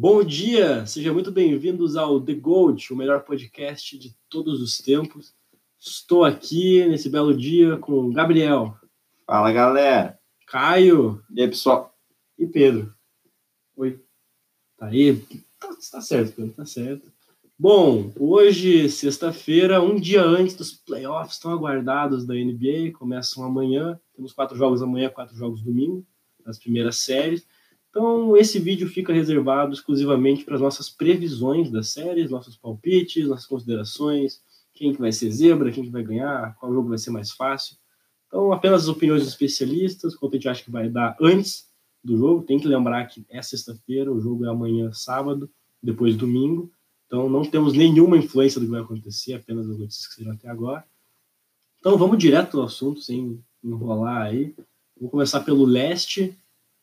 Bom dia, sejam muito bem-vindos ao The Gold, o melhor podcast de todos os tempos. Estou aqui nesse belo dia com o Gabriel, Fala galera! Caio E aí pessoal? e Pedro. Oi. Tá aí? Tá, tá certo, Pedro, tá certo. Bom, hoje, sexta-feira, um dia antes dos playoffs tão aguardados da NBA, começam amanhã. Temos quatro jogos amanhã, quatro jogos domingo, nas primeiras séries. Então, esse vídeo fica reservado exclusivamente para as nossas previsões das séries, nossos palpites, nossas considerações, quem que vai ser zebra, quem que vai ganhar, qual jogo vai ser mais fácil. Então, apenas as opiniões dos especialistas, quanto a gente acha que vai dar antes do jogo. Tem que lembrar que é sexta-feira, o jogo é amanhã, sábado, depois domingo. Então, não temos nenhuma influência do que vai acontecer, apenas as notícias que saíram até agora. Então, vamos direto ao assunto, sem enrolar aí. Vou começar pelo leste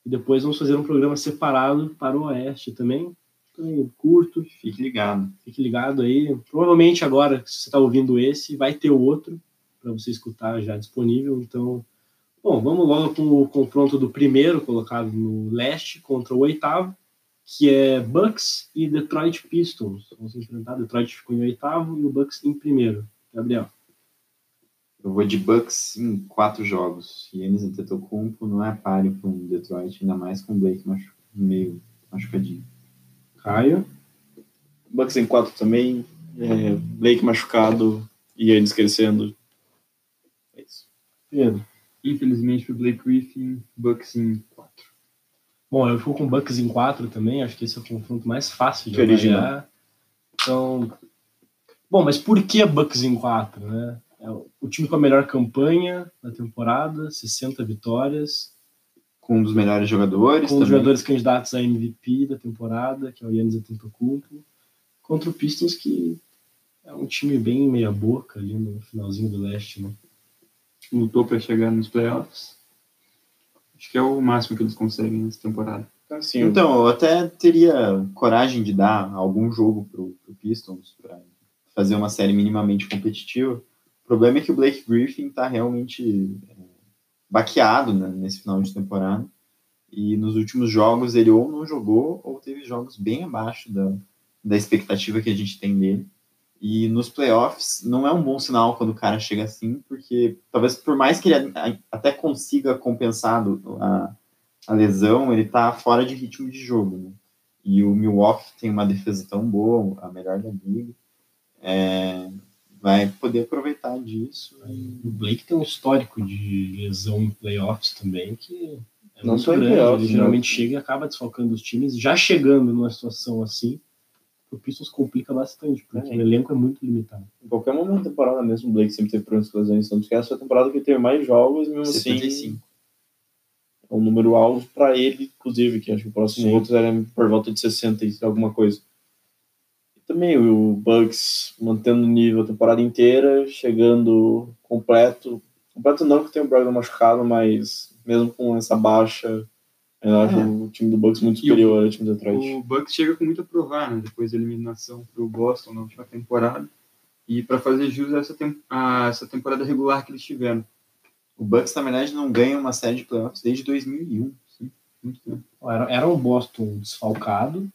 e depois vamos fazer um programa separado para o oeste também. Então, curto, Fique ligado. fique ligado aí. Provavelmente agora, se você está ouvindo esse, vai ter o outro para você escutar já disponível. Então, bom, vamos logo com o confronto do primeiro colocado no leste contra o oitavo, que é Bucks e Detroit Pistons. Vamos enfrentar. Detroit ficou em oitavo e o Bucks em primeiro. Gabriel. Eu vou de Bucks em quatro jogos. Yannis Antetokounmpo não é páreo para um Detroit, ainda mais com o Blake machu meio machucadinho. Caio. Bucks em 4 também. É, Blake machucado e eles crescendo. É isso. Pedro. Infelizmente pro Blake Griffin, Bucks em 4. Bom, eu fico com Bucks em 4 também, acho que esse é o confronto mais fácil de Que original. Então, bom, mas por que Bucks em 4, né? O o time com a melhor campanha da temporada, 60 vitórias, Com um dos melhores jogadores com os também. jogadores candidatos a MVP da temporada, que é o Yannis Antetokounmpo, contra o Pistons que é um time bem meia boca ali no finalzinho do leste, né? Lutou para chegar nos playoffs. Acho que é o máximo que eles conseguem nessa temporada. Assim, Então, eu até teria coragem de dar algum jogo pro, pro Pistons para fazer uma série minimamente competitiva. O problema é que o Blake Griffin tá realmente é, baqueado né, nesse final de temporada. E nos últimos jogos ele ou não jogou ou teve jogos bem abaixo da, da expectativa que a gente tem dele. E nos playoffs não é um bom sinal quando o cara chega assim, porque talvez por mais que ele até consiga compensar a, a lesão, ele tá fora de ritmo de jogo, né? E o Milwaukee tem uma defesa tão boa, a melhor da liga, é, vai poder aproveitar disso. O Blake tem um histórico de lesão em playoffs também, que é Não muito grande. playoffs, Ele né? geralmente chega e acaba desfalcando os times. Já chegando numa situação assim, o Pistons complica bastante, porque É. o elenco é muito limitado. em qualquer momento da temporada mesmo, o Blake sempre teve problemas com lesões. Tanto que essa foi a temporada que ele teve mais jogos, mesmo assim, 75. é um número alto para ele, inclusive, que acho que o próximo Sim. outro era por volta de 60 e alguma coisa. Também o Bucks mantendo o nível a temporada inteira, chegando completo. Completo não, que tem o Brogdon machucado, mas mesmo com essa baixa, eu acho É. o time do Bucks muito o- superior ao time do Detroit. O Bucks chega com muito a provar, né? Depois da eliminação pro Boston na última temporada. E para fazer jus a essa, tem- a essa temporada regular que eles tiveram. O Bucks, na verdade, não ganha uma série de playoffs desde 2001. Muito tempo. Era, era um Boston desfalcado.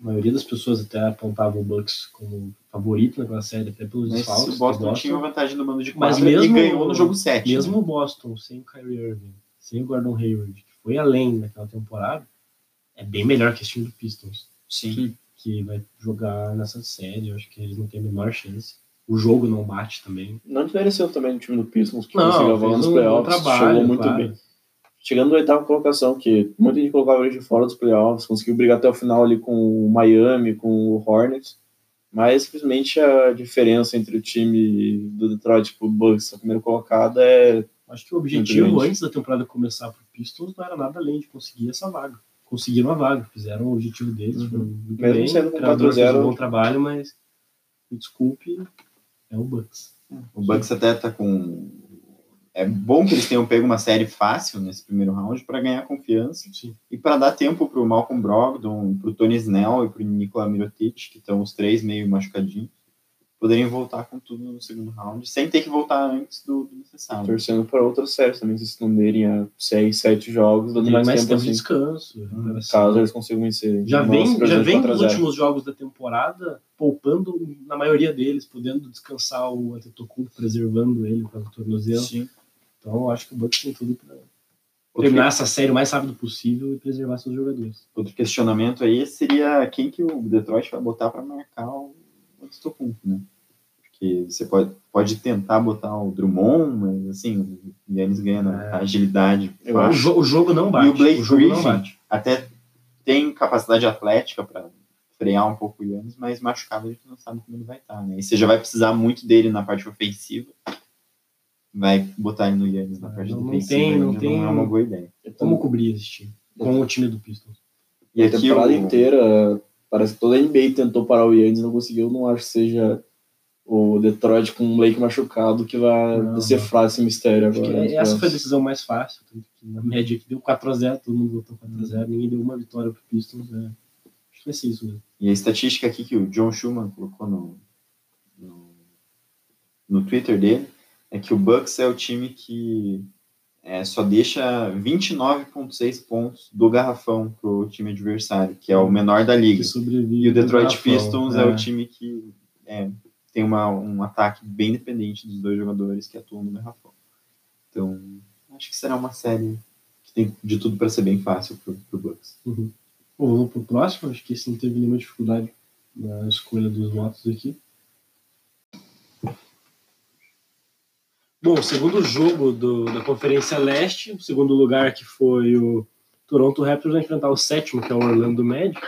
A maioria das pessoas até apontavam o Bucks como favorito naquela série, até pelos Mas desfalques. o do Boston tinha uma vantagem no mando de Mas quadra mesmo- e ganhou no jogo 7. Mesmo o Boston, sem o Kyrie Irving, sem o Gordon Hayward, que foi além daquela temporada, é bem melhor que esse time do Pistons, Sim. que vai jogar nessa série. Eu acho que eles não têm a menor chance. O jogo não bate também. Não desmereceu também o time do Pistons, que Não, conseguiu avançar nos um playoffs, bom trabalho, chegou muito claro. bem. Chegando na oitava colocação, que muita gente colocava ele de fora dos playoffs, conseguiu brigar até o final ali com o Miami, com o Hornets, mas simplesmente a diferença entre o time do Detroit e o Bucks, a primeira colocada, é Acho que o objetivo antes da temporada começar pro Pistons não era nada além de conseguir essa vaga. Conseguiram a vaga, fizeram o objetivo deles. Uhum. muito Mesmo bem, sendo com o treinador fez 4-0. um bom trabalho, mas me desculpe, é o Bucks. O Bucks até tá com. É bom que eles tenham pego uma série fácil nesse primeiro round para ganhar confiança Sim. e para dar tempo pro Malcolm Brogdon, pro Tony Snell e pro Nikola Mirotic, que estão os três meio machucadinhos, poderem voltar com tudo no segundo round, sem ter que voltar antes do, do necessário. Torcendo para outras séries também, se estenderem a 6, 7 jogos, dando mais, mais tempo, tempo de assim, descanso. Assim. caso eles consigam vencer. Já vem, já vem 4 a nos 0. últimos jogos da temporada poupando na maioria deles, podendo descansar o Antetokounmpo, preservando ele para o tornozelo. Sim. Então eu acho que o Bucks tem tudo para terminar essa série o mais rápido possível e preservar seus jogadores. outro questionamento aí seria quem que o Detroit vai botar para marcar o Antetokounmpo, né? Porque você pode, pode tentar botar o Drummond, mas assim, o Yannis ganha É. agilidade. Eu O, fácil. jo- o jogo não bate. E o Blake não Griffin até tem capacidade atlética para frear um pouco o Yannis, mas machucado a gente não sabe como ele vai estar, né? E você já vai precisar muito dele na parte ofensiva, vai botar ele no Yannis na Ah, parte não- tem- não tem- não é uma boa ideia. Como cobrir esse time? Com o time do Pistons. E a aqui temporada o, inteira, parece que toda a NBA tentou parar o Yannis, não conseguiu. Não acho que seja o Detroit com o Blake machucado que vai Não, decifrar esse mistério Acho que agora. é- essa foi a decisão mais fácil. Na média que deu 4x0, todo mundo votou 4x0, ninguém deu uma vitória pro Pistons. né? Acho que vai ser isso mesmo. e a estatística aqui que o John Schumann colocou no, no, no Twitter dele é que o Bucks é o time que é, só deixa 29,6 pontos do garrafão pro time adversário, que é o menor da liga. E o Detroit garrafão, Pistons é. o time que é, tem uma, um ataque bem dependente dos dois jogadores que atuam no garrafão. Então, acho que será uma série que tem de tudo para ser bem fácil pro, pro Bucks. Uhum. Bom, vamos pro próximo. Acho que esse não teve nenhuma dificuldade na escolha dos votos aqui. Bom, segundo jogo do, da Conferência Leste, o segundo lugar que foi o Toronto Raptors vai enfrentar o sétimo, que é o Orlando Magic.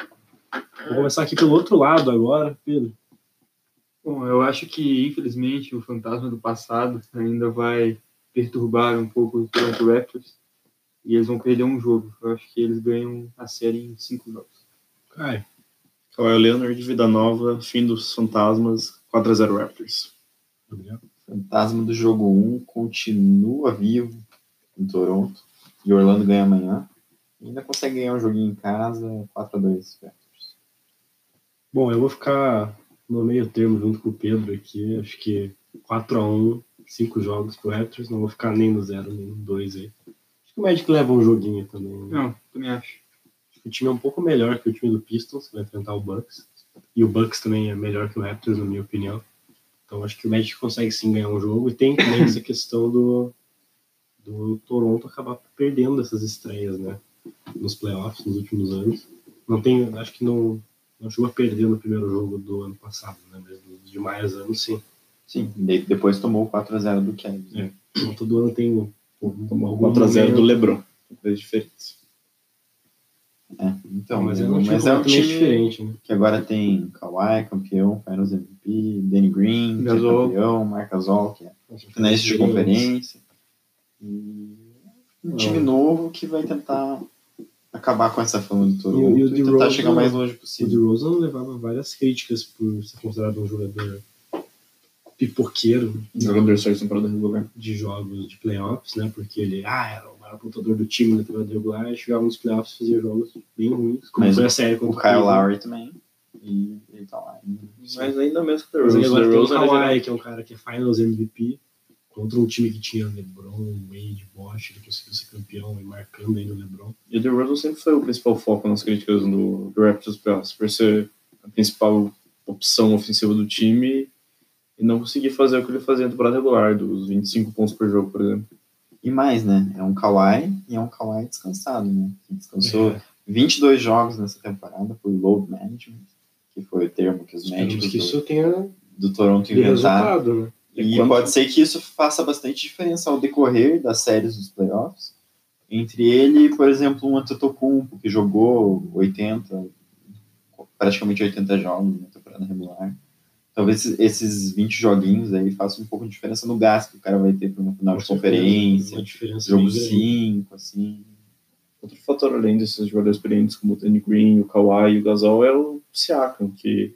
Vou começar aqui pelo outro lado agora, Pedro. Bom, eu acho que, infelizmente, o fantasma do passado ainda vai perturbar um pouco o Toronto Raptors e eles vão perder um jogo. Eu acho que eles ganham a série em cinco jogos. Caio. Kawhi Leonard, Vida Nova, Fim dos Fantasmas, 4x0 Raptors. Gabriel. Fantasma do jogo 1 continua vivo em Toronto e Orlando ganha amanhã. E ainda consegue ganhar um joguinho em casa, 4x2 Raptors. Bom, eu vou ficar no meio termo junto com o Pedro aqui. Acho que 4x1, 5 jogos pro Raptors. Não vou ficar nem no 0, nem no 2 aí. Acho que o Magic leva um joguinho também. né? Não, também acho. Acho que o time é um pouco melhor que o time do Pistons, que vai enfrentar o Bucks. E o Bucks também é melhor que o Raptors, na minha opinião. Então acho que o Magic consegue sim ganhar um jogo. E tem também essa questão do, do Toronto acabar perdendo essas estreias, né? Nos playoffs, nos últimos anos. Não tem, acho que não, não chegou a perder no primeiro jogo do ano passado, né? Mas nos demais anos, sim. Sim, depois tomou o 4x0 do Cavs. né? Então, todo ano tem um, um, algum 4x0 do LeBron. Coisa diferente. É, então, mas mas, é um time mas é um time diferente, né? que agora tem Kawhi, campeão, Finals MVP, Danny Green, é campeão, Marc Gasol, que é finalista de conferência. E um time novo que vai tentar acabar com essa fama do Toronto E e, o- e o tentar DeRozan- chegar o mais longe O possível. DeRozan levava várias críticas por ser considerado um jogador pipoqueiro Jogador só de temporada regular. de jogos de playoffs, né? Porque ele ah, era o maior pontuador do time na temporada regular, e chegava nos playoffs e fazia jogos bem ruins, como Mas foi a série O contra Kyle. Lowry também. E ele tá lá. Mas ainda mesmo que o Mas aí DeRozan, agora tem o Kawhi, que é um cara que é Finals MVP, contra um time que tinha LeBron, Wade, Bosch, ele conseguiu ser campeão e marcando ainda o LeBron. E o DeRozan sempre foi o principal foco nas críticas do, do Raptors playoffs, por ser a principal opção ofensiva do time e não conseguir fazer o que ele fazia na temporada regular, dos 25 pontos por jogo, por exemplo. E mais, né? É um Kawhi e é um Kawhi descansado, né? Que Descansou É. 22 jogos nessa temporada por load management, que foi o termo que os Esperamos médicos que do, isso tenha do Toronto inventaram. né? E quando- pode ser que isso faça bastante diferença ao decorrer das séries dos playoffs. Entre ele e, por exemplo, um Antetokounmpo, que jogou 80, praticamente 80 jogos na temporada regular. Talvez esses- esses 20 joguinhos aí façam um pouco de diferença no gasto que o cara vai ter para uma final de conferência, jogo bem grande. 5, assim. Outro fator além desses jogadores experientes como o Danny Green, o Kawhi e o Gasol é o Siakam, que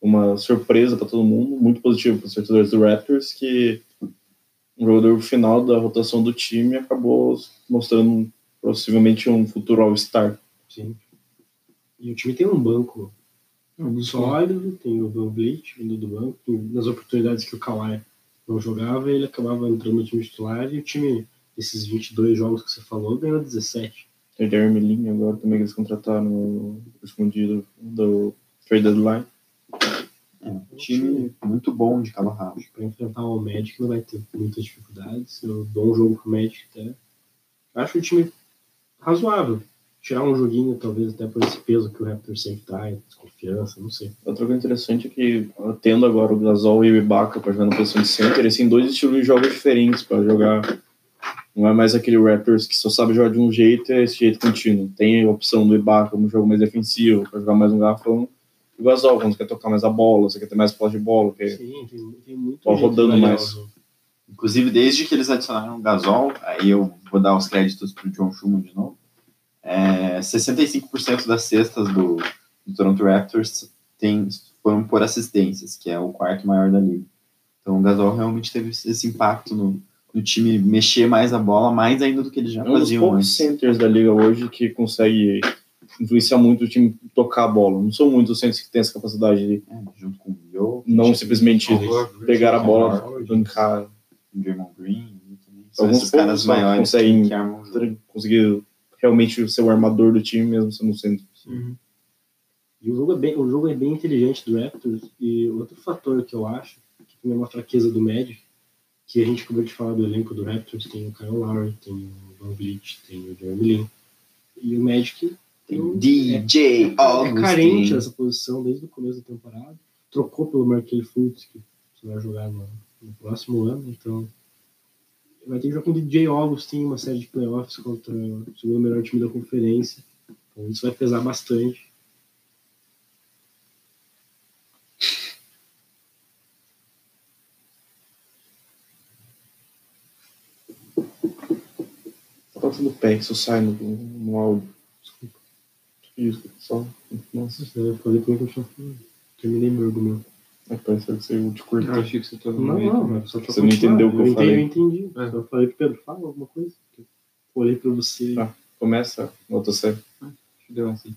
uma surpresa para todo mundo, muito positivo para os torcedores do Raptors, que um jogador final da rotação do time acabou mostrando possivelmente um futuro All-Star. Sim. E o time tem um banco sólido, tem o Van Vliet vindo do banco, nas oportunidades que o Kawhi não jogava, ele acabava entrando no time titular e o time, esses 22 jogos que você falou, ganhou 17. Tem o Jeremy Lin agora também que eles contrataram no escondido do trade deadline. É, um time muito bom de cabo rabo. Para enfrentar o Magic não vai ter muitas dificuldades. Eu dou um jogo pro Magic até. Acho o time razoável. Tirar um joguinho, talvez até por esse peso que o Raptor sempre traz, desconfiança, não sei. Outra coisa interessante é que, tendo agora o Gasol e o Ibaka para jogar na posição de center, eles têm dois estilos de jogos diferentes para jogar. Não é mais aquele Raptors que só sabe jogar de um jeito e é esse jeito contínuo. Tem a opção do Ibaka um jogo mais defensivo, para jogar mais um garrafão. E o Gasol, quando você quer tocar mais a bola, você quer ter mais posse de bola, quer Sim, tem, tem muito. De rodando mais. jogo. Inclusive, desde que eles adicionaram o Gasol, aí eu vou dar os créditos pro John Schumann de novo. É, 65% das cestas do, do Toronto Raptors tem, foram por assistências, que é o quarto maior da liga. Então o Gasol realmente teve esse impacto no, no time mexer mais a bola, mais ainda do que eles já É um dos faziam poucos centers da liga hoje que consegue influenciar muito o time tocar a bola. Não são muitos centers que têm essa capacidade de É, junto com o não simplesmente pegar a bola, Howard. bancar, o Draymond Green. também. São Alguns esses caras só maiores conseguem conseguir realmente ser o armador do time mesmo sendo um centro. Uhum. E o jogo, é bem, o jogo é bem inteligente do Raptors. E outro fator que eu acho, que também é uma fraqueza do Magic, que a gente acabou de falar do elenco do Raptors, tem o Kyle Lowry, tem o Van Vliet, tem o Jeremy Lin. E o Magic tem um, DJ é Augustin. carente dessa posição desde o começo da temporada. Trocou pelo Markel Fultz, que você vai jogar no, no próximo ano, então vai ter que jogar com o DJ Augustin uma série de playoffs contra o segundo melhor time da conferência. Então isso vai pesar bastante. Tá passando pé, isso sai no, no áudio. Desculpa. Isso, só. Nossa, Eu falei que eu tinha. Terminei meu argumento. É, parece que eu te curto. Eu achei que você tava Não, não, mas só pra Você não entendeu o que eu entendi, falei. Eu entendi. É. Só falei pro Pedro, fala alguma coisa. Eu olhei pra você. Tá. Começa outra série. Deu assim.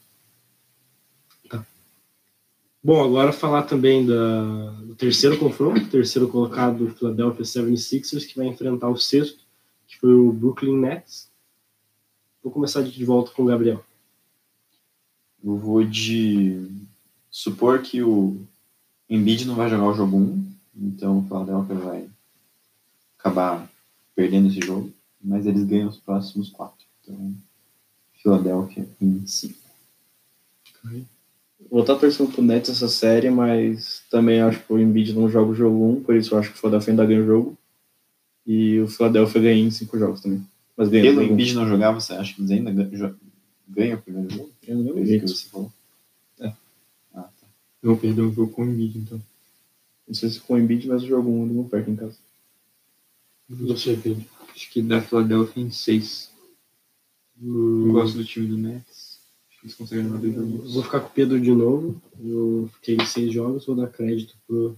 Bom, agora falar também da, do terceiro confronto, o terceiro colocado do Philadelphia 76ers, que vai enfrentar o sexto, que foi o Brooklyn Nets. Vou começar de volta com o Gabriel. Eu vou de supor que o Embiid não vai jogar o jogo 1, então o Philadelphia vai acabar perdendo esse jogo, mas eles ganham os próximos quatro. Então, Philadelphia em 5. Vou estar torcendo pro Nets essa série, mas também acho que o Embiid não joga o jogo 1, por isso eu acho que o Philadelphia ainda ganha o jogo. E o Philadelphia ganha em 5 jogos também. Mas ganha Pelo. Embiid não jogar, você acha que eles ainda ganham, o primeiro jogo? Eu não lembro isso que você falou? É. Tá. Eu vou perder um jogo com o Embiid, então. Não sei se com o Embiid, mas o jogo 1 ele não perde em casa. Você, Pedro. Acho que da Philadelphia em 6. Eu gosto do time do Nets. Acho que eles conseguem levar dois jogos. vou ficar com o Pedro de novo. Eu fiquei em seis jogos, vou dar crédito pro,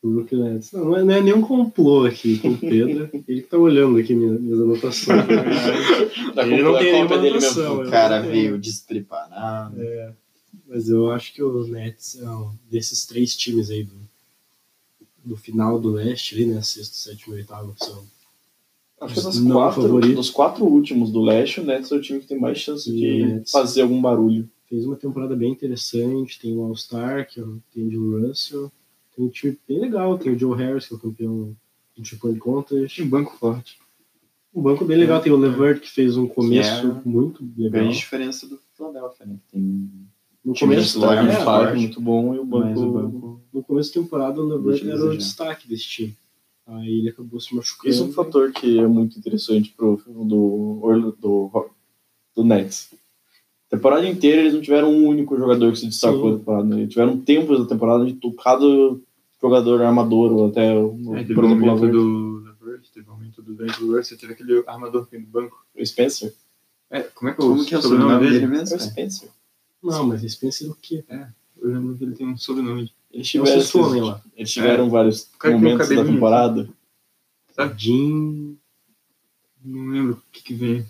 pro Brooklyn Nets. Não, não é, não é nenhum complô aqui com o Pedro. Ele que tá olhando aqui minhas, minhas anotações. Ele não tem nenhuma anotação. O cara tenho. veio despreparado. Mas eu acho que o Nets é um desses três times aí do, do final do leste, ali, né? Sexto, sétimo e oitavo, que são. Acho que das Não quatro, dos quatro últimos do leste, o Nets é o time que tem mais chance de E fazer algum barulho. Fez uma temporada bem interessante. Tem o All-Star, que é o- tem o Russell. Tem um time bem legal. Tem o Joe Harris, que é o campeão do Point Contest. Tinha um banco forte. Um banco bem legal. Tem o Levert, que fez um começo é muito legal. Grande diferença do Philadelphia, né? Que tem No time começo, titular é, five muito bom e o banco, o banco. no começo da temporada, o eu era o destaque desse time. Aí ele acabou se machucando. Isso é um fator que é muito interessante pro do, do, do Nets. Temporada inteira eles não tiveram um único jogador que se destacou na temporada. né? Eles tiveram tempos da temporada de cada jogador armador, ou até, o- É, teve por o exemplo, o aumento Lavert- do Levert, teve o aumento do D'Angelo Russell, teve aquele armador que vem do banco. o Spencer. É, como é que é Como o que é o sobrenome dele dele? É mesmo? o? Spencer. Não, mas Spencer o quê? Eu lembro que ele tem um sobrenome. Eles É tiveram, esses- homem lá. eles tiveram vários cara com momentos da temporada. Jim. Não lembro o que que vem.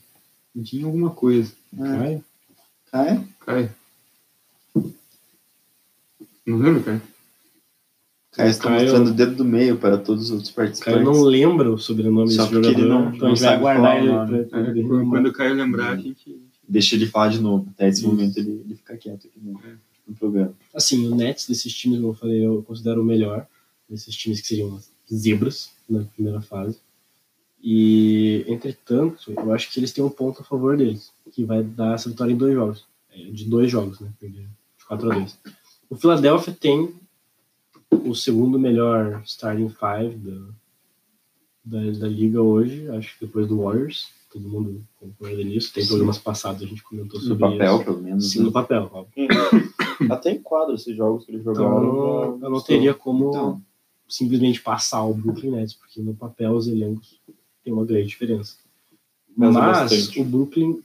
Tinha alguma coisa. É. Caio? Ah, é? Cai. Não lembro, cara. Caio está Caio- mostrando o dedo do meio para todos os outros O Caio participantes. não lembra o sobrenome Só desse porque jogador, ele não- então a não gente vai sabe guardar falar o ele pra, É, pra ele quando o Caio lembrar, a gente. Deixa ele falar de novo. Até esse momento ele, ele fica quieto aqui no, no programa. Assim, o Nets desses times, como eu falei, eu considero o melhor. Desses times que seriam as zebras na primeira fase. E, entretanto, eu acho que eles têm um ponto a favor deles, que vai dar essa vitória em dois jogos. É, de dois jogos, né? De 4 a 2. O Philadelphia tem o segundo melhor starting five da, da, da liga hoje, acho que depois do Warriors. Todo mundo concorda nisso. Tem Sim. programas passados, a gente comentou No sobre papel, isso. pelo menos. Sim, né? no papel, óbvio. Até enquadra esses jogos que eles Então, jogaram. eu não teria como Então. simplesmente passar o Brooklyn Nets, porque no papel os elencos têm uma grande diferença. Mas bastante. o Brooklyn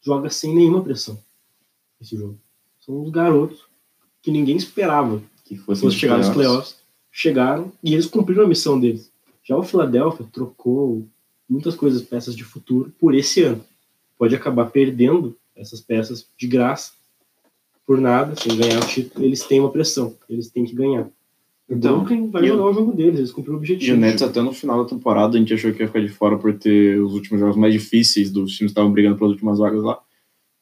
joga sem nenhuma pressão esse jogo. São os garotos que ninguém esperava Que que fosse, chegar nos playoffs. Chegaram e eles cumpriram a missão deles. Já o Philadelphia trocou muitas coisas, peças de futuro, por esse ano. Pode acabar perdendo essas peças de graça, por nada, sem ganhar o título. Eles têm uma pressão, eles têm que ganhar. Então, vai e jogar o jogo deles, eles cumpriram o E objetivo. o Nets até no final da temporada a gente achou que ia ficar de fora por ter os últimos jogos mais difíceis dos times que estavam brigando pelas últimas vagas lá.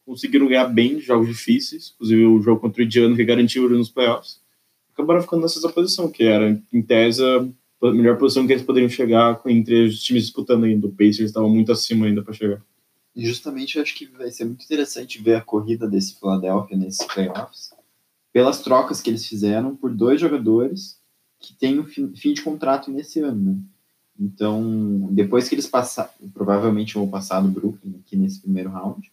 Conseguiram ganhar bem jogos difíceis, inclusive o jogo contra o Indiana que garantiu nos playoffs. Acabaram ficando nessa posição, que era, em tese, melhor posição que eles poderiam chegar entre os times disputando ainda. O Pacers estava muito acima ainda para chegar. Justamente eu acho que vai ser muito interessante ver a corrida desse Philadelphia nesses playoffs, pelas trocas que eles fizeram por dois jogadores que têm o fim, de contrato nesse ano. Né? Então, depois que eles passaram, provavelmente vão passar do Brooklyn aqui nesse primeiro round,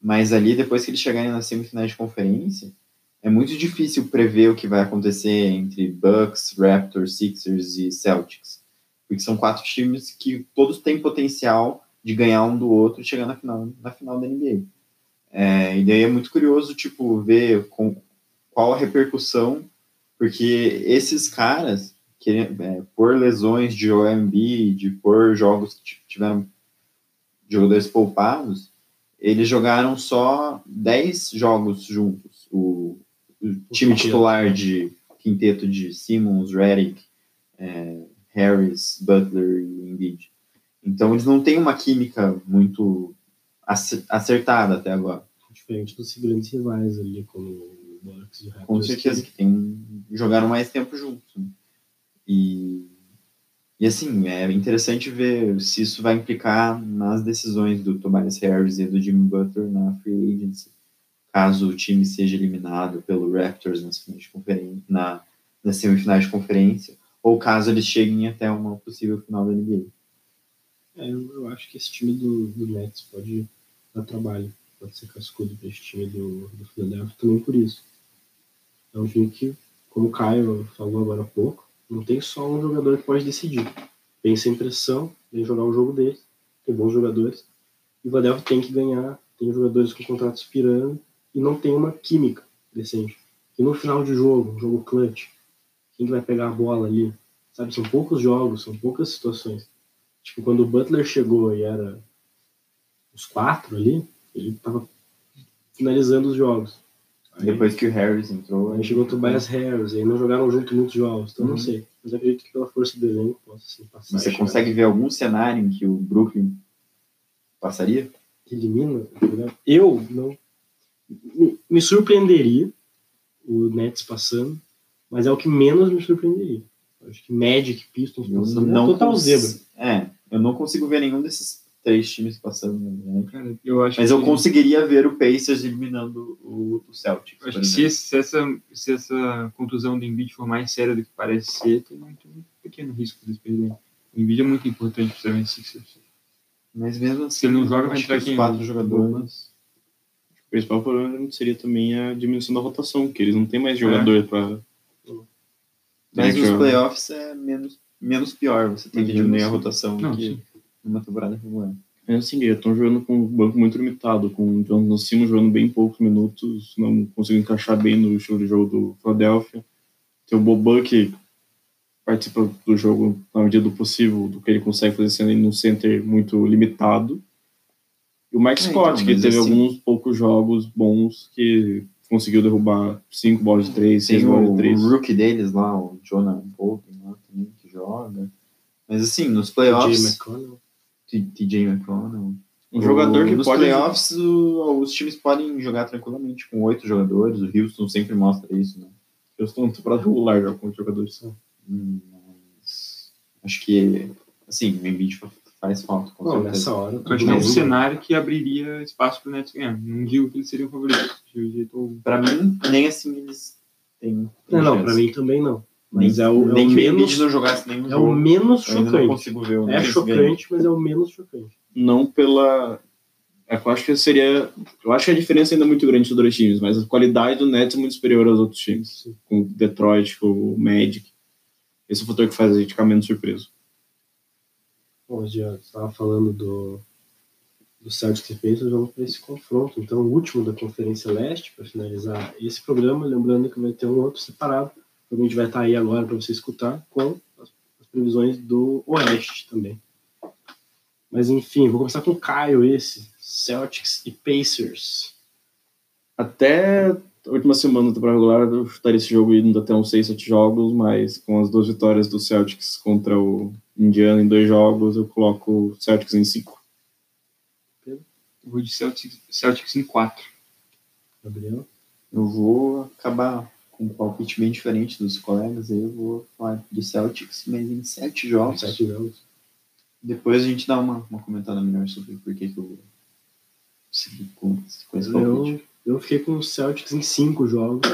mas ali depois que eles chegarem nas semifinais de conferência, é muito difícil prever o que vai acontecer entre Bucks, Raptors, Sixers e Celtics, porque são quatro times que todos têm potencial de ganhar um do outro e chegar na final, na final da NBA. É, e daí é muito curioso, tipo, ver com, qual a repercussão, porque esses caras, que, é, por lesões de OMB, de por jogos que tiveram jogadores poupados, eles jogaram só 10 jogos juntos. O, o time titular de quinteto de Simmons, Redick, é, Harris, Butler e Embiid. Então eles não têm uma química muito ace- acertada até agora. Diferente dos grandes rivais ali, como o Bucks e o Raptors. Com certeza que tem, jogaram mais tempo juntos. né? E, e assim, é interessante ver se isso vai implicar nas decisões do Tobias Harris e do Jimmy Butler na free agency, caso o time seja eliminado pelo Raptors nas, finais de na, nas semifinais de conferência, ou caso eles cheguem até uma possível final da NBA. É, eu, eu acho que esse time do, do Nets pode dar trabalho, pode ser cascudo para esse time do, do Philadelphia também por isso. É um time que, como o Caio falou agora há pouco, não tem só um jogador que pode decidir. Vem sem pressão, vem jogar o jogo dele, tem bons jogadores. E o Philadelphia tem que ganhar, tem jogadores com contrato expirando e não tem uma química decente. E no final de jogo, um jogo clutch, quem que vai pegar a bola ali? Sabe, são poucos jogos, são poucas situações. Tipo, quando o Butler chegou e era os quatro ali, ele tava finalizando os jogos. Aí, Depois que o Harris entrou, aí chegou o Tobias Harris, aí não jogaram junto muitos jogos, então não Uhum. sei. Mas acredito que pela força do elenco possa assim, passar. você consegue ver algum cenário em que o Brooklyn passaria? que elimina, eu não me, me surpreenderia o Nets passando, mas é o que menos me surpreenderia. Acho que Magic, Pistons passando não é total cons- zebra. É, eu não consigo ver nenhum desses três times passando. Né? Cara, eu acho Mas que, eu conseguiria ver o Pacers eliminando o, o Celtics. eu acho que se, se essa, se essa contusão do Embiid for mais séria do que parece ser, tem muito, muito pequeno risco de perder. O Embiid é muito importante para o Sixers. Mas mesmo assim, Se ele não joga, vai entrar quem? quatro jogadores. O principal problema seria também a diminuição da rotação, que eles não têm mais jogador para. Mas nos playoffs é menos, menos pior. Você tem que Menos, diminuir a rotação Não, que sim. numa temporada regular. É assim, eles estão jogando com um banco muito limitado, com o Jones acima jogando bem poucos minutos, não conseguindo encaixar bem no estilo de jogo do Philadelphia. Tem o Boban que participa do jogo na medida do possível, do que ele consegue fazer sendo num center muito limitado. E o Mike É, Scott, então, que teve assim- alguns poucos jogos bons que conseguiu derrubar cinco bolas de três, seis bolas de três. o rookie deles lá, o Jonah Bolton lá também, que joga. Mas assim, nos playoffs, TJ McConnell. Um jogador que nos pode. playoffs, o- os times podem jogar tranquilamente com oito jogadores. O Houston sempre mostra isso, né? Eu estou na temporada regular já com os jogadores. Hum, Mas acho que, assim, o Embiid faz falta, com nessa hora. Eu acho que é um cenário que abriria espaço para o Nets ganhar. Não digo que eles seriam favoritos de jeito. Pra mim, nem assim eles têm. Não, não, pra mim também não. Mas nem, é o, é nem o que o menos. não jogasse nenhum É jogo. o menos eu ainda não chocante. consigo ver o É Nets ganhando. chocante, mas é o menos chocante. Não pela. é Eu acho que seria. Eu acho que a diferença ainda é muito grande entre os dois times, mas a qualidade do Nets é muito superior aos outros times. Sim. Com o Detroit, com o Magic. Esse é o fator que faz a gente ficar menos surpreso. Bom, já estava falando do, do Celtics e Pacers, vamos para esse confronto. Então, o último da Conferência Leste, para finalizar esse programa. Lembrando que vai ter um outro separado. que A gente vai estar aí agora para você escutar com as, as previsões do Oeste também. Mas enfim, vou começar com o Caio esse. Celtics e Pacers. Até última semana temporada regular, eu chutaria esse jogo indo até uns 6, 7 jogos, mas com as duas vitórias do Celtics contra o Indiana em dois jogos, eu coloco o Celtics em 5. Eu vou de Celtics, Celtics em 4. Gabriel. Eu vou acabar com um palpite bem diferente dos colegas. Aí eu vou falar de Celtics, mas em sete jogos. Sete jogos. Depois a gente dá uma, uma comentada melhor sobre por que que eu segui com, com esse palpite. Eu, eu fiquei com o Celtics em cinco jogos.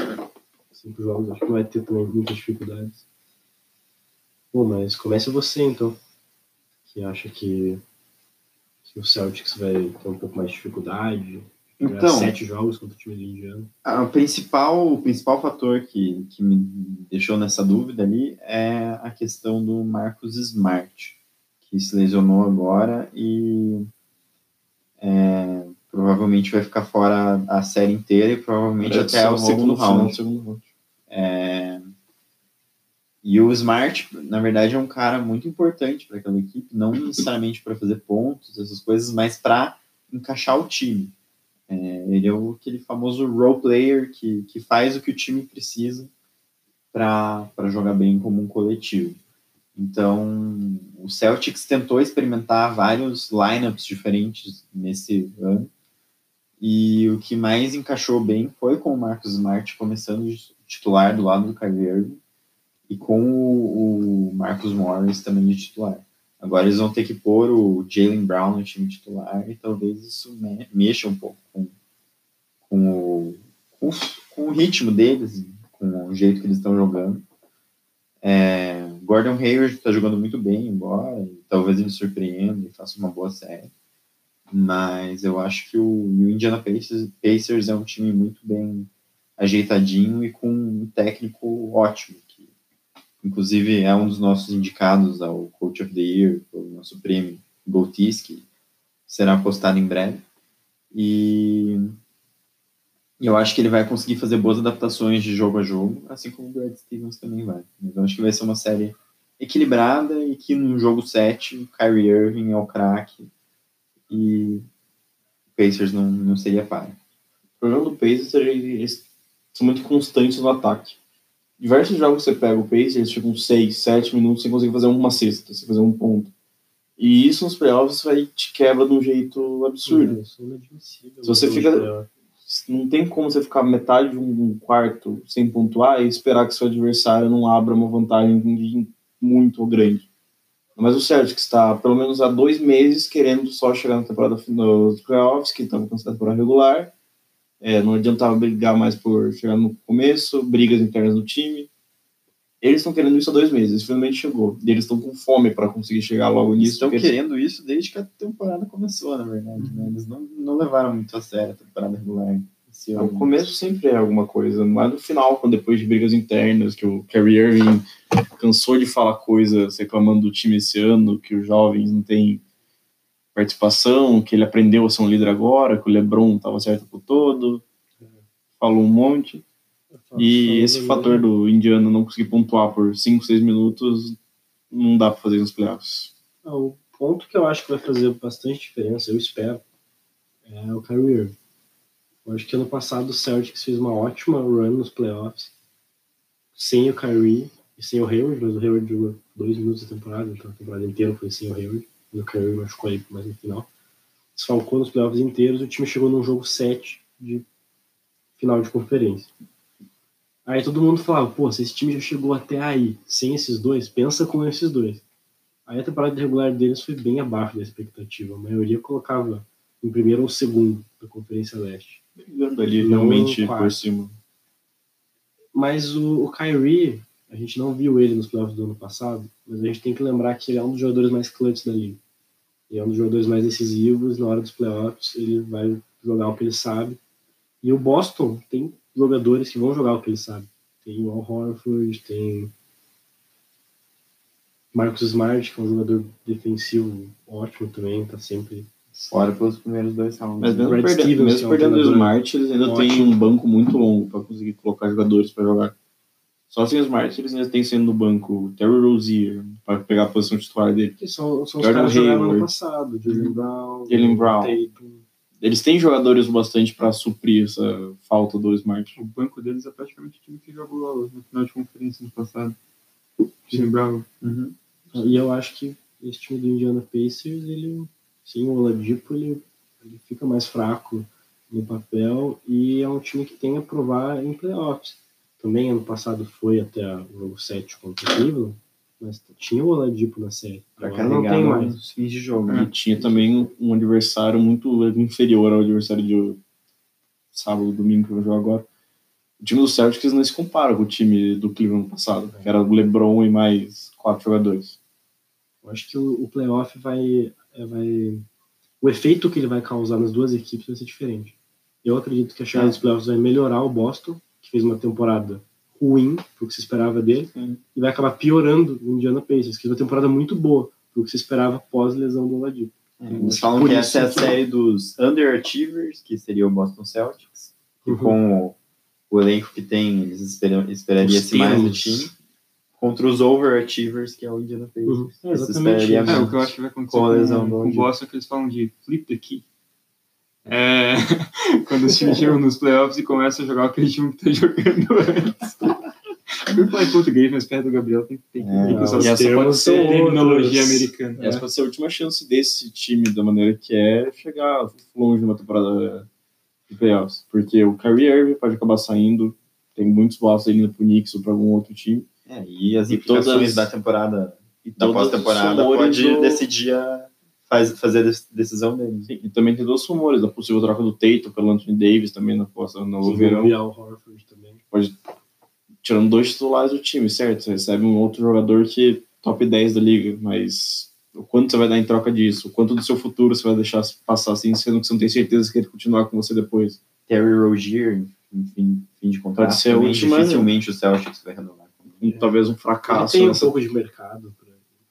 Cinco jogos, acho que não vai ter também muitas dificuldades. Bom, mas comece você então. Que acha que, que o Celtics vai ter um pouco mais de dificuldade. Então, sete jogos contra o time do Indiana. a- o principal, o principal fator que, que me deixou nessa dúvida ali é a questão do Marcos Smart, que se lesionou agora e é, provavelmente vai ficar fora a série inteira e provavelmente até o segundo round. Segundo round. É, E o Smart, na verdade, é um cara muito importante para aquela equipe, não necessariamente para fazer pontos, essas coisas, mas para encaixar o time. É, ele é o, aquele famoso role player que, que faz o que o time precisa para jogar bem como um coletivo. Então, o Celtics tentou experimentar vários lineups diferentes nesse ano, e o que mais encaixou bem foi com o Marcus Smart começando de titular do lado do Kyrie e com o, o Marcus Morris também de titular. Agora eles vão ter que pôr o Jalen Brown no time titular e talvez isso me- mexa um pouco com, com, o, com, com o ritmo deles, com o jeito que eles estão jogando. É, Gordon Hayward está jogando muito bem, embora talvez ele surpreenda e faça uma boa série. Mas eu acho que o, Indiana Pacers, Pacers é um time muito bem ajeitadinho e com um técnico ótimo, que inclusive é um dos nossos indicados ao Coach of the Year, o nosso prêmio Goltis, que será postado em breve. E eu acho que ele vai conseguir fazer boas adaptações de jogo a jogo, assim como o Brad Stevens também vai. Mas eu acho que vai ser uma série equilibrada e que no jogo 7 o Kyrie Irving é o craque e o Pacers não, não seria par. O problema do Pacers é que eles são muito constantes no ataque. Diversos jogos você pega o Pacers, ficam 6, 7 minutos sem conseguir fazer uma cesta, sem fazer um ponto. E isso nos playoffs vai te quebra de um jeito absurdo. É. Se você fica-? Não tem como você ficar metade de um quarto sem pontuar e esperar que seu adversário não abra uma vantagem muito grande. Mas o Celtics está pelo menos há dois meses querendo só chegar na temporada dos playoffs, que estava considerado temporada regular. É, não adiantava brigar mais por chegar no começo, brigas internas do time. Eles estão querendo isso há dois meses, finalmente chegou. E eles estão com fome para conseguir chegar logo Eles nisso. estão porque eles- querendo isso desde que a temporada começou, na verdade. né? Eles não, não levaram muito a sério a temporada regular. No ano. começo sempre é alguma coisa, mas no final, quando depois de brigas internas, que o Kyrie Irving cansou de falar coisas reclamando do time esse ano, que os jovens não têm participação, que ele aprendeu a ser um líder agora, que o LeBron estava certo por todo, falou um monte. E esse fator do Indiana não conseguir pontuar por 5, 6 minutos não dá para fazer nos playoffs. Ah, O ponto que eu acho que vai fazer bastante diferença, eu espero, é o Kyrie Irving. Eu acho que ano passado o Celtics fez uma ótima run nos playoffs, sem o Kyrie e sem o Hayward, mas o Hayward jogou dois minutos da temporada, então a temporada inteira foi sem o Hayward, e o Kyrie machucou aí mais no final. Desfalcou nos playoffs inteiros, o time chegou num jogo 7 de final de conferência. Aí todo mundo falava, pô, se esse time já chegou até aí, sem esses dois, pensa com esses dois. Aí a temporada regular deles foi bem abaixo da expectativa. A maioria colocava em primeiro ou segundo da Conferência Leste. Brigando ali realmente por cima. Mas o, o Kyrie, a gente não viu ele nos playoffs do ano passado, mas a gente tem que lembrar que ele é um dos jogadores mais clutch da liga. Ele é um dos jogadores mais decisivos na hora dos playoffs, ele vai jogar o que ele sabe. E o Boston tem jogadores que vão jogar o que ele sabe. Tem o Al Horford, tem Marcus Smart, que é um jogador defensivo ótimo também, tá sempre Fora pelos primeiros dois rounds. Mas mesmo, perde- Stevens, mesmo é perdendo o Smart, eles ainda têm um banco muito longo para conseguir colocar jogadores para jogar. Só sem o Smart, eles ainda têm sendo no banco o Terry Rozier para pegar a posição titular dele. que são, são os caras que ano passado, Jalen Brown, Jalen Brown. Tatum. Eles têm jogadores bastante para suprir essa falta do Smart. O banco deles é praticamente o time que jogou no final de conferência no passado. Lembrava. Uhum. E eu acho que esse time do Indiana Pacers, ele, sim, o Oladipo, ele, ele fica mais fraco no papel e é um time que tem a provar em playoffs. Também ano passado foi até o jogo 7 contra o Cleveland, mas tinha o Oladipo na série. Pra Agora não carregar tem mais. fins de jogo. E né? tinha também um- adversário muito inferior ao adversário de sábado, domingo que eu vou jogar agora. O time do Celtics não se compara com o time do Cleveland passado, que era o LeBron e mais quatro jogadores. Eu acho que o, o playoff vai, é, vai. O efeito que ele vai causar nas duas equipes vai ser diferente. Eu acredito que a chegada É. dos playoffs vai melhorar o Boston, que fez uma temporada ruim, pro que se esperava dele, Sim. e vai acabar piorando o Indiana Pacers, que fez uma temporada muito boa, pro que se esperava pós-lesão do Oladipo. É, Eles falam que essa é a que- série dos underachievers, que seria o Boston Celtics. E Uhum. com o, o elenco que tem, eles esperam, esperaria-se Os mais do time. Contra os overachievers, que é o Indiana Pacers. Uhum. É, exatamente. É, o que eu acho que vai acontecer Com com, lesão com o. Boston é que eles falam de flip the key. É, quando os times chegam nos playoffs e começam a jogar aquele time que tá jogando antes. Eu falo em português, mas perto do Gabriel tem, tem que É, que usar os essa termos, pode ser terminologia outros. americana. Essa pode ser a última chance desse time, da maneira que é, chegar longe numa temporada de playoffs. Porque o Kyrie Irving pode acabar saindo, tem muitos boatos aí indo pro Knicks ou pra algum outro time. É, e as E implicações todas- da temporada, E da pós-temporada, pode do- decidir a, faz, fazer a dec- decisão deles. Sim, e também tem dois rumores da possível troca do Tatum pelo Anthony Davis também na posta no Que verão. Al Horford também. Tirando dois titulares do time, certo? Você recebe um outro jogador que top 10 da liga, mas o quanto você vai dar em troca disso? O quanto do seu futuro você vai deixar passar assim, sendo que você não tem certeza que ele continuar com você depois? Terry Rozier, em fim, de contrato, Pode ser a né? dificilmente o Celtics vai renovar. Ele. Um- Talvez um Ele fracasso. tem um nessa- pouco de mercado para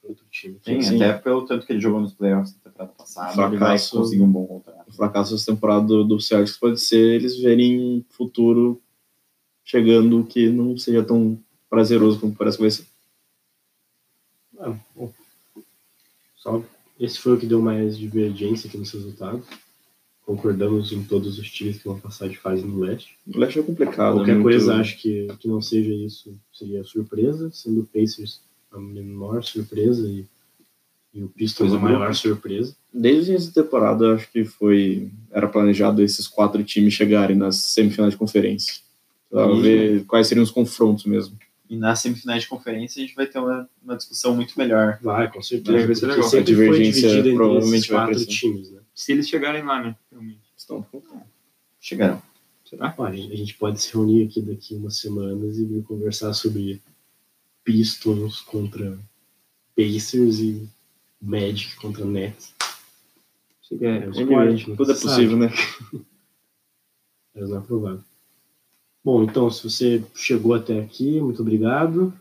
outro time. Tem, Sim. até pelo tanto que ele jogou nos playoffs da temporada passada, ele vai Fracasso. conseguir um bom contrato. o fracasso dessa temporada do, do Celtics pode ser eles verem um futuro chegando que não seja tão prazeroso como parece que vai ser. Ah, bom. Só esse foi o que deu mais divergência aqui nos resultados. Concordamos em todos os times que vão passar de fase no leste. O leste é complicado. Qualquer é muito- coisa, acho que, que não seja isso seria surpresa, sendo o Pacers a menor surpresa e, e o Pistons a maior boa. surpresa. Desde essa temporada, acho que foi. Era planejado esses quatro times chegarem nas semifinais de conferência. Pra E- ver quais seriam os confrontos mesmo. E nas semifinais de conferência a gente vai ter uma, uma discussão muito melhor. Vai, com certeza. Vai ser legal. A foi divergência provavelmente esses vai quatro times, né? Se eles chegarem lá, né? Realmente. Então, Chegarão. Será? Ó, a gente a gente pode se reunir aqui daqui umas semanas e vir conversar sobre Pistons contra Pacers e Magic contra Nets. Os anyway, quartos, nunca tudo é possível, né? Mas não é provável. Bom, então, se você chegou até aqui, muito obrigado.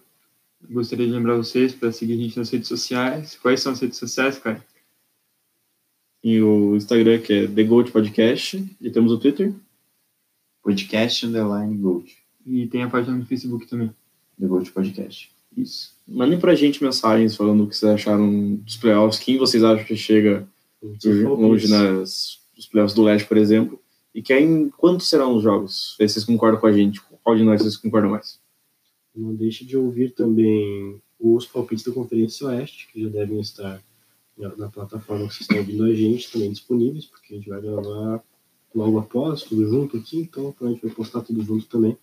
Gostaria de lembrar vocês para seguir a gente nas redes sociais. Quais são as redes sociais, cara? E o Instagram, que é The Gold Podcast. E temos o Twitter. Podcast Underline Gold. E tem a página no Facebook também. The Gold Podcast. Isso. Mandem pra gente mensagens falando o que vocês acharam dos playoffs, quem vocês acham que chega longe nas, nos playoffs do Leste, por exemplo. E quem, quantos serão os jogos? Vocês concordam com a gente. Qual de nós vocês concordam mais? Não deixe de ouvir também os palpites da Conferência Oeste, que já devem estar na, plataforma que vocês estão ouvindo a gente, também disponíveis, porque a gente vai gravar logo após, tudo junto aqui, então a gente vai postar tudo junto também.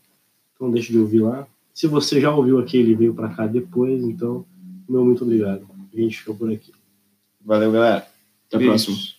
Então deixe de ouvir lá. Se você já ouviu aquele e veio para cá depois, então, meu muito obrigado. A gente fica por aqui. Valeu, galera. Até a próxima.